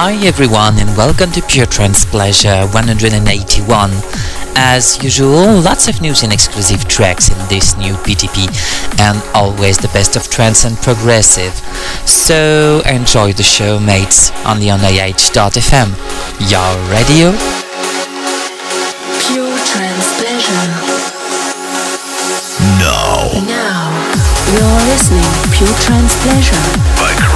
Hi everyone and welcome to Pure Trance Pleasure 181. As usual, lots of news and exclusive tracks in this new PTP and always the best of trance and progressive. So enjoy the show mates on the onah.fm. Your radio? Pure Trance Pleasure. Now. Now, you're listening Pure Trance Pleasure. By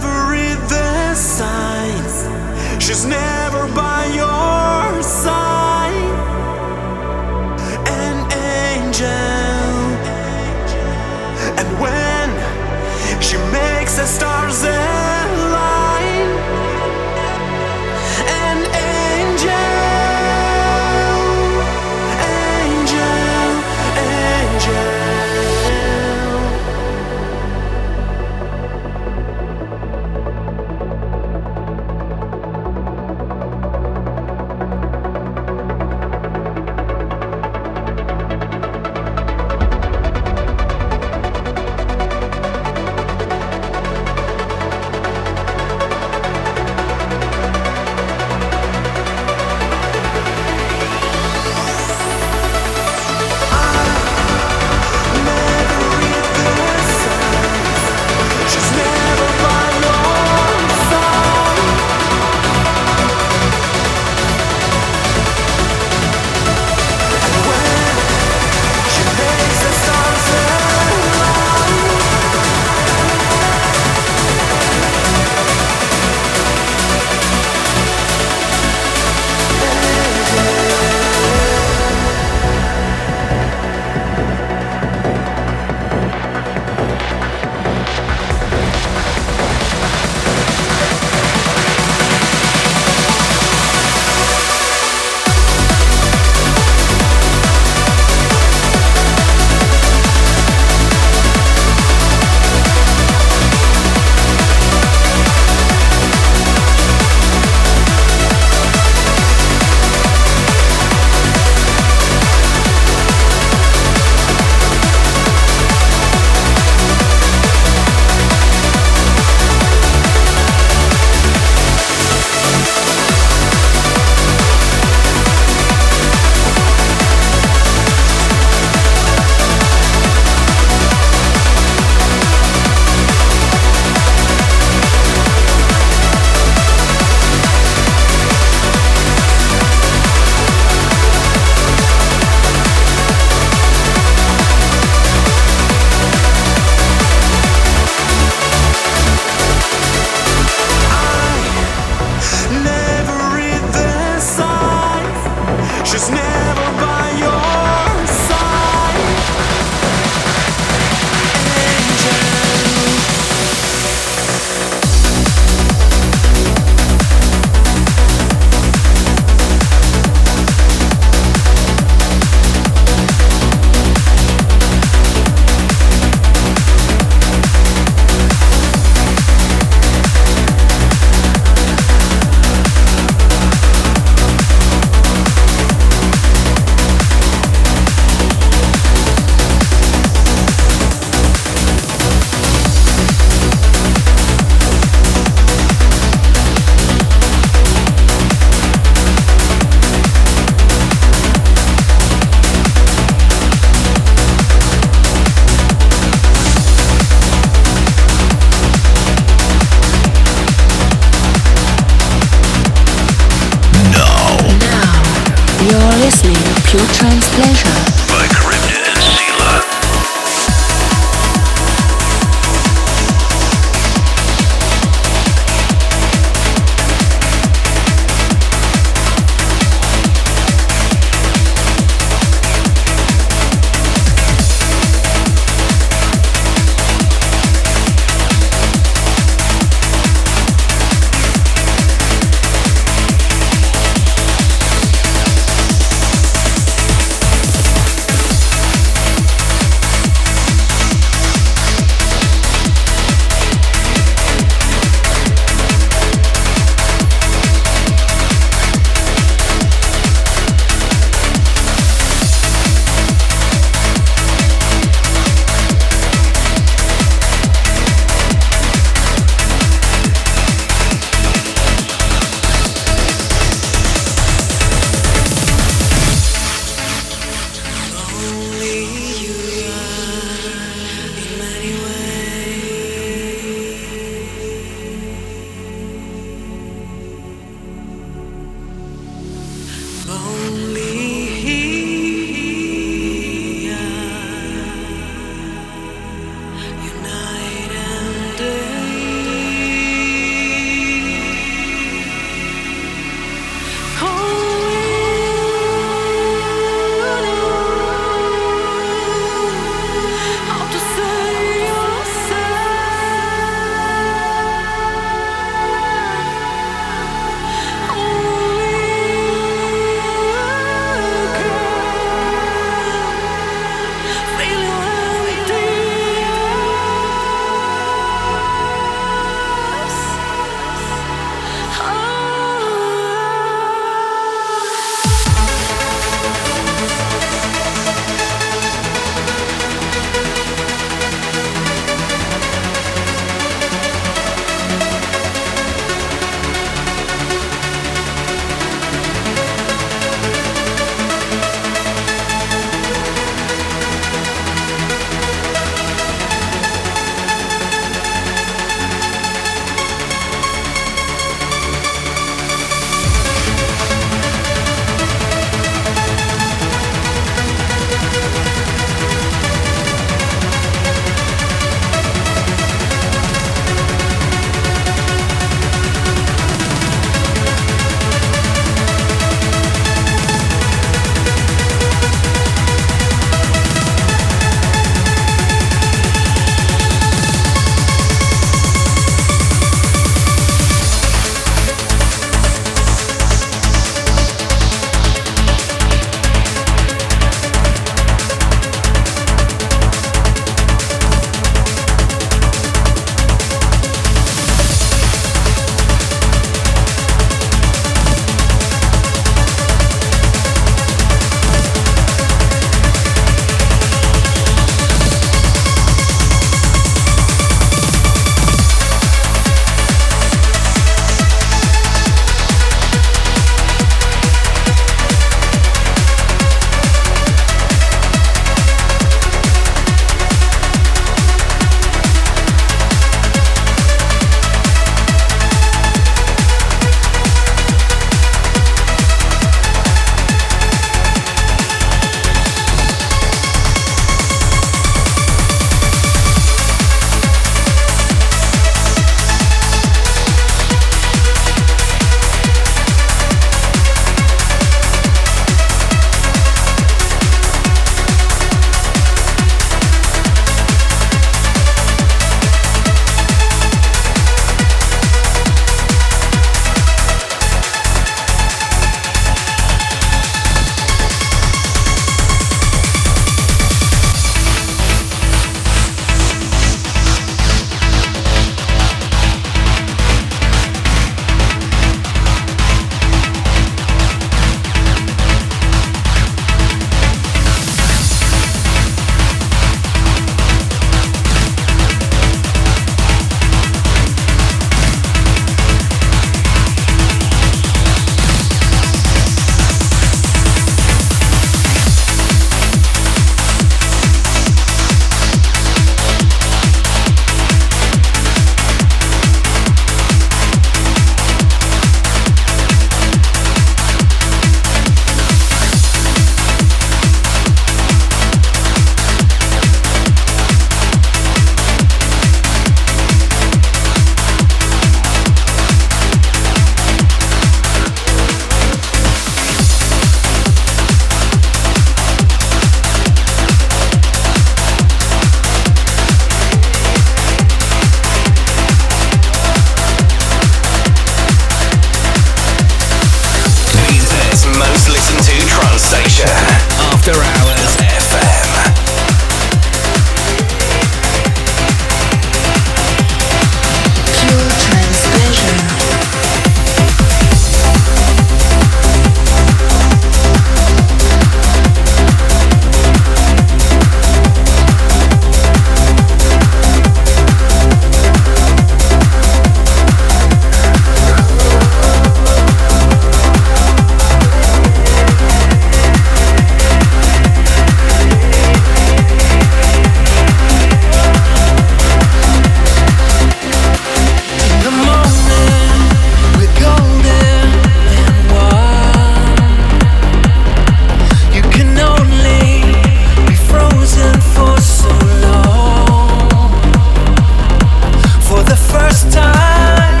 first time.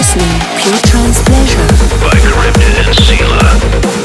Listening Pure trans Pleasure by Cryptid and Sela.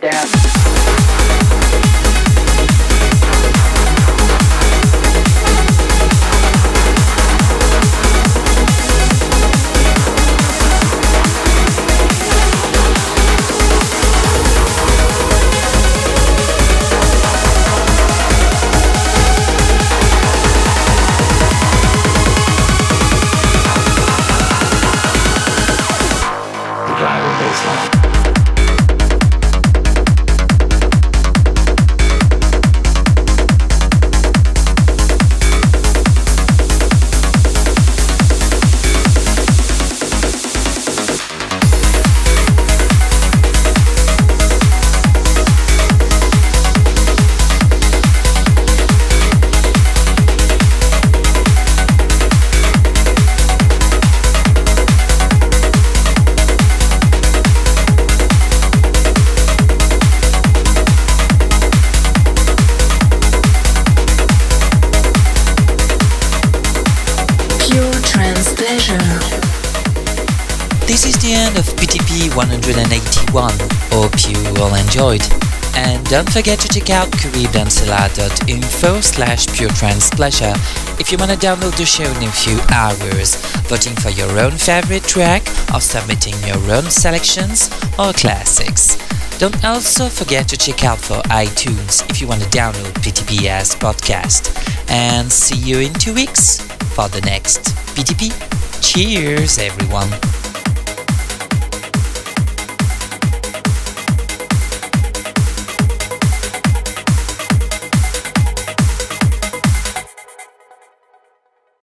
181. Don't forget to check out caribbeansela.info slash pure if you want to download the show in a few hours, voting for your own favorite track or submitting your own selections or classics. Don't also forget to check out for iTunes if you want to download PTPS podcast. And see you in two weeks for the next PTP. Cheers, everyone.